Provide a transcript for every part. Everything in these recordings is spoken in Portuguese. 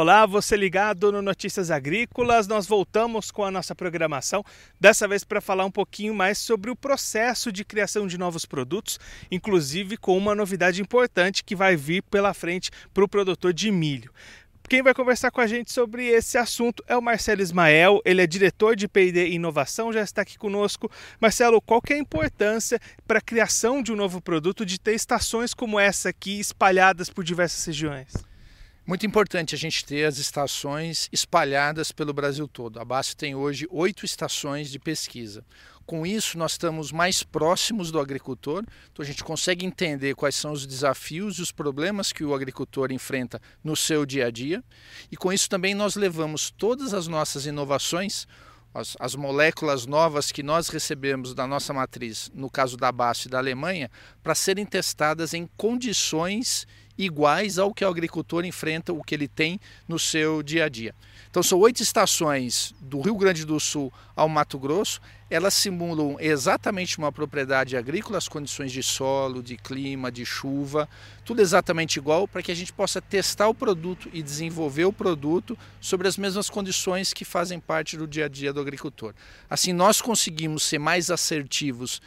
Olá, você ligado no Notícias Agrícolas. Nós voltamos com a nossa programação, dessa vez para falar um pouquinho mais sobre o processo de criação de novos produtos, inclusive com uma novidade importante que vai vir pela frente para o produtor de milho. Quem vai conversar com a gente sobre esse assunto é o Marcelo Ismael, ele é diretor de P&D e Inovação, já está aqui conosco. Marcelo, qual que é a importância para a criação de um novo produto de ter estações como essa aqui espalhadas por diversas regiões? Muito importante a gente ter as estações espalhadas pelo Brasil todo. A BASF tem hoje oito estações de pesquisa. Com isso, nós estamos mais próximos do agricultor, então a gente consegue entender quais são os desafios e os problemas que o agricultor enfrenta no seu dia a dia. E com isso também nós levamos todas as nossas inovações, as, as, moléculas novas que nós recebemos da nossa matriz, no caso da BASF e da Alemanha, para serem testadas em condições iguais ao que o agricultor enfrenta, o que ele tem no seu dia a dia. Então são oito estações do Rio Grande do Sul ao Mato Grosso. Elas simulam exatamente uma propriedade agrícola, as condições de solo, de clima, de chuva, tudo exatamente igual para que a gente possa testar o produto e desenvolver o produto sobre as mesmas condições que fazem parte do dia a dia do agricultor. Assim nós conseguimos ser mais assertivos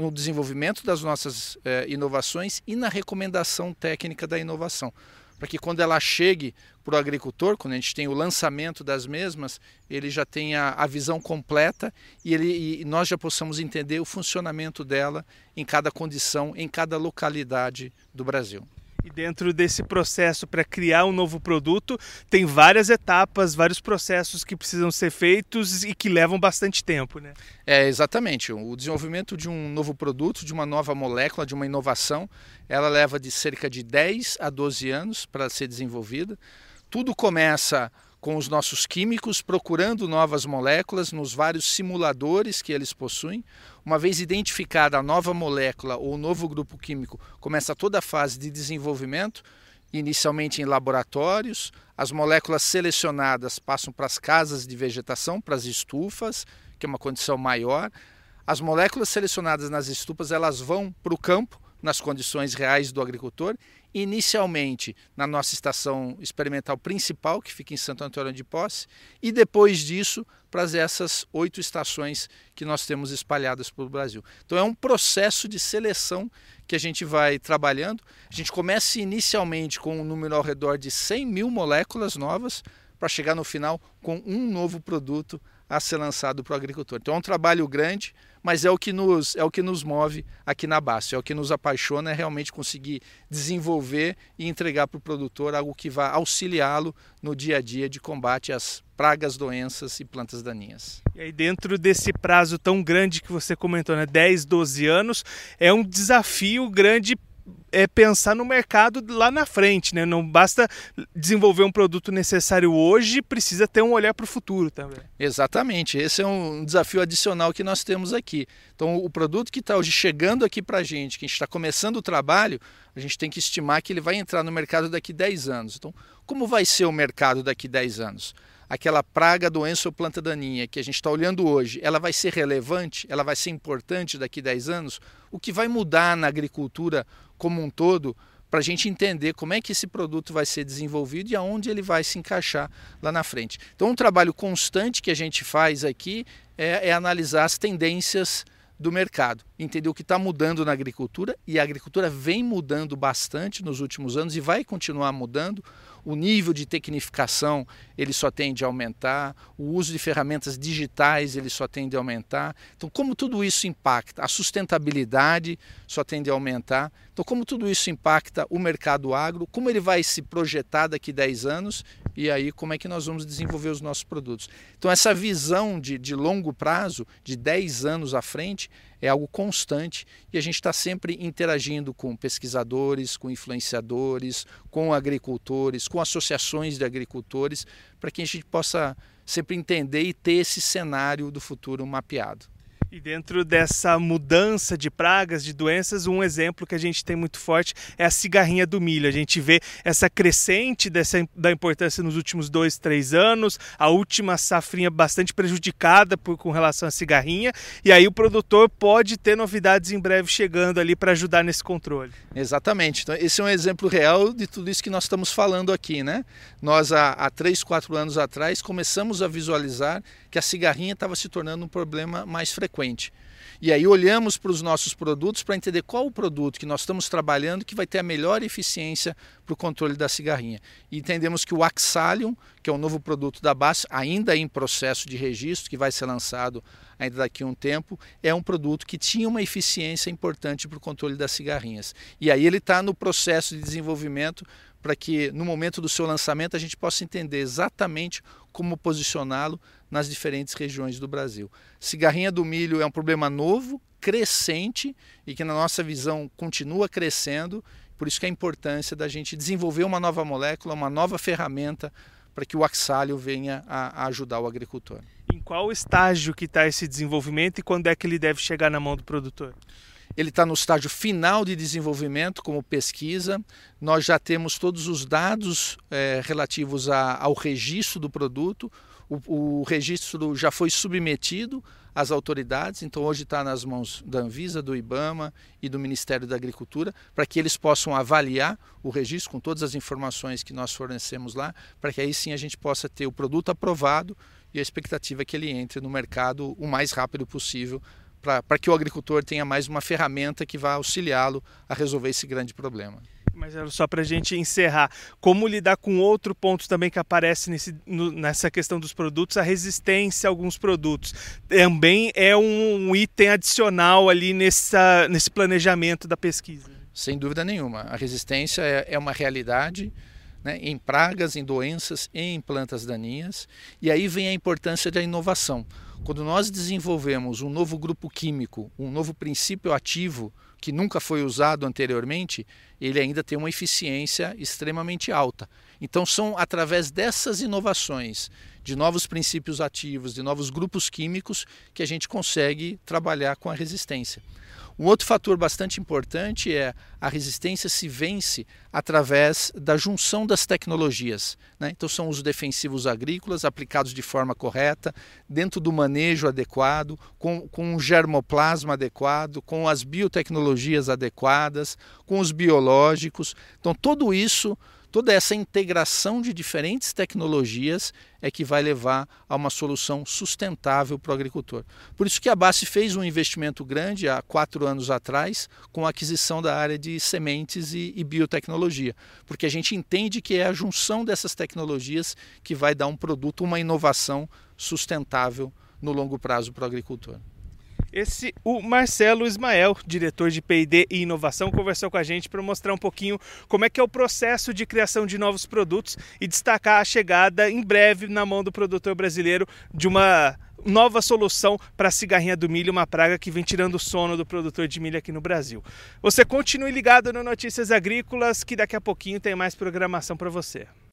no desenvolvimento das nossas eh, inovações e na recomendação técnica da inovação para que quando ela chegue para o agricultor, quando a gente tem o lançamento das mesmas, ele já tenha a visão completa e, ele, e nós já possamos entender o funcionamento dela em cada condição, em cada localidade do Brasil. E dentro desse processo para criar um novo produto, tem várias etapas, vários processos que precisam ser feitos e que levam bastante tempo, né? É, exatamente. O desenvolvimento de um novo produto, de uma nova molécula, de uma inovação, ela leva de cerca de 10 a 12 anos para ser desenvolvida. Tudo começa com os nossos químicos procurando novas moléculas nos vários simuladores que eles possuem. Uma vez identificada a nova molécula ou o novo grupo químico, começa toda a fase de desenvolvimento, inicialmente em laboratórios. As moléculas selecionadas passam para as casas de vegetação, para as estufas, que é uma condição maior. As moléculas selecionadas nas estufas elas vão para o campo nas condições reais do agricultor, inicialmente na nossa estação experimental principal, que fica em Santo Antônio de Posse, e depois disso para essas oito estações que nós temos espalhadas pelo Brasil. Então é um processo de seleção que a gente vai trabalhando. A gente começa inicialmente com um número ao redor de 100 mil moléculas novas, para chegar no final com um novo produto a ser lançado para o agricultor. Então é um trabalho grande, mas é o que nos, é o que nos move aqui na base, é o que nos apaixona, é realmente conseguir desenvolver e entregar para o produtor algo que vá auxiliá-lo no dia a dia de combate às pragas, doenças e plantas daninhas. E aí dentro desse prazo tão grande que você comentou, né, 10, 12 anos, é um desafio grande é pensar no mercado lá na frente, né? Não basta desenvolver um produto necessário hoje, precisa ter um olhar para o futuro também. Exatamente, esse é um desafio adicional que nós temos aqui. Então, o produto que está hoje chegando aqui para a gente, que a gente está começando o trabalho, a gente tem que estimar que ele vai entrar no mercado daqui 10 anos. Então, como vai ser o mercado daqui 10 anos? aquela praga, doença ou planta daninha que a gente está olhando hoje, ela vai ser relevante, ela vai ser importante daqui a 10 anos? O que vai mudar na agricultura como um todo para a gente entender como é que esse produto vai ser desenvolvido e aonde ele vai se encaixar lá na frente. Então, um trabalho constante que a gente faz aqui é, é analisar as tendências do mercado, entender o que está mudando na agricultura e a agricultura vem mudando bastante nos últimos anos e vai continuar mudando o nível de tecnificação ele só tende a aumentar, o uso de ferramentas digitais ele só tende a aumentar. Então, como tudo isso impacta? A sustentabilidade só tende a aumentar. Então, como tudo isso impacta o mercado agro? Como ele vai se projetar daqui a 10 anos? E aí, como é que nós vamos desenvolver os nossos produtos? Então, essa visão de, de longo prazo, de 10 anos à frente, é algo constante e a gente está sempre interagindo com pesquisadores, com influenciadores, com agricultores, com associações de agricultores, para que a gente possa sempre entender e ter esse cenário do futuro mapeado. E dentro dessa mudança de pragas, de doenças, um exemplo que a gente tem muito forte é a cigarrinha do milho. A gente vê essa crescente dessa, da importância nos últimos dois, três anos, a última safrinha bastante prejudicada por, com relação à cigarrinha, e aí o produtor pode ter novidades em breve chegando ali para ajudar nesse controle. Exatamente. Então, esse é um exemplo real de tudo isso que nós estamos falando aqui, né? Nós, há, há três, quatro anos atrás, começamos a visualizar que a cigarrinha estava se tornando um problema mais frequente. E aí olhamos para os nossos produtos para entender qual o produto que nós estamos trabalhando que vai ter a melhor eficiência para o controle da cigarrinha. E entendemos que o Axalium, que é um novo produto da BAS, ainda em processo de registro, que vai ser lançado ainda daqui a um tempo, é um produto que tinha uma eficiência importante para o controle das cigarrinhas. E aí ele está no processo de desenvolvimento para que no momento do seu lançamento a gente possa entender exatamente como posicioná-lo nas diferentes regiões do Brasil. Cigarrinha do milho é um problema novo, crescente e que na nossa visão continua crescendo, por isso que a importância da gente desenvolver uma nova molécula, uma nova ferramenta para que o axálio venha a, a ajudar o agricultor. Em qual estágio que está esse desenvolvimento e quando é que ele deve chegar na mão do produtor? Ele está no estágio final de desenvolvimento, como pesquisa. Nós já temos todos os dados é, relativos a, ao registro do produto. O, o, registro já foi submetido às autoridades, então hoje está nas mãos da Anvisa, do IBAMA e do Ministério da Agricultura, para que eles possam avaliar o registro com todas as informações que nós fornecemos lá, para que aí sim a gente possa ter o produto aprovado e a expectativa é que ele entre no mercado o mais rápido possível para que o agricultor tenha mais uma ferramenta que vá auxiliá-lo a resolver esse grande problema. Mas só para a gente encerrar, como lidar com outro ponto também que aparece nesse, no, nessa questão dos produtos, a resistência a alguns produtos. Também é um, um item adicional ali nessa, nesse planejamento da pesquisa. Sem dúvida nenhuma. A resistência é, é uma realidade né, em pragas, em doenças e em plantas daninhas. E aí vem a importância da inovação. Quando nós desenvolvemos um novo grupo químico, um novo princípio ativo que nunca foi usado anteriormente, ele ainda tem uma eficiência extremamente alta. Então, são através dessas inovações, de novos princípios ativos, de novos grupos químicos, que a gente consegue trabalhar com a resistência. Um outro fator bastante importante é a resistência se vence através da junção das tecnologias. Né? Então, são os defensivos agrícolas aplicados de forma correta, dentro do manejo adequado, com, com um germoplasma adequado, com as biotecnologias adequadas, com os biológicos. Então, tudo isso Toda essa integração de diferentes tecnologias é que vai levar a uma solução sustentável para o agricultor. Por isso que a Base fez um investimento grande há quatro anos atrás com a aquisição da área de sementes e, e biotecnologia, porque a gente entende que é a junção dessas tecnologias que vai dar um produto, uma inovação sustentável no longo prazo para o agricultor. Esse, o Marcelo Ismael, diretor de P&D e inovação, conversou com a gente para mostrar um pouquinho como é que é o processo de criação de novos produtos e destacar a chegada em breve na mão do produtor brasileiro de uma nova solução para a cigarrinha do milho, uma praga que vem tirando o sono do produtor de milho aqui no Brasil. Você continue ligado no Notícias Agrícolas, que daqui a pouquinho tem mais programação para você.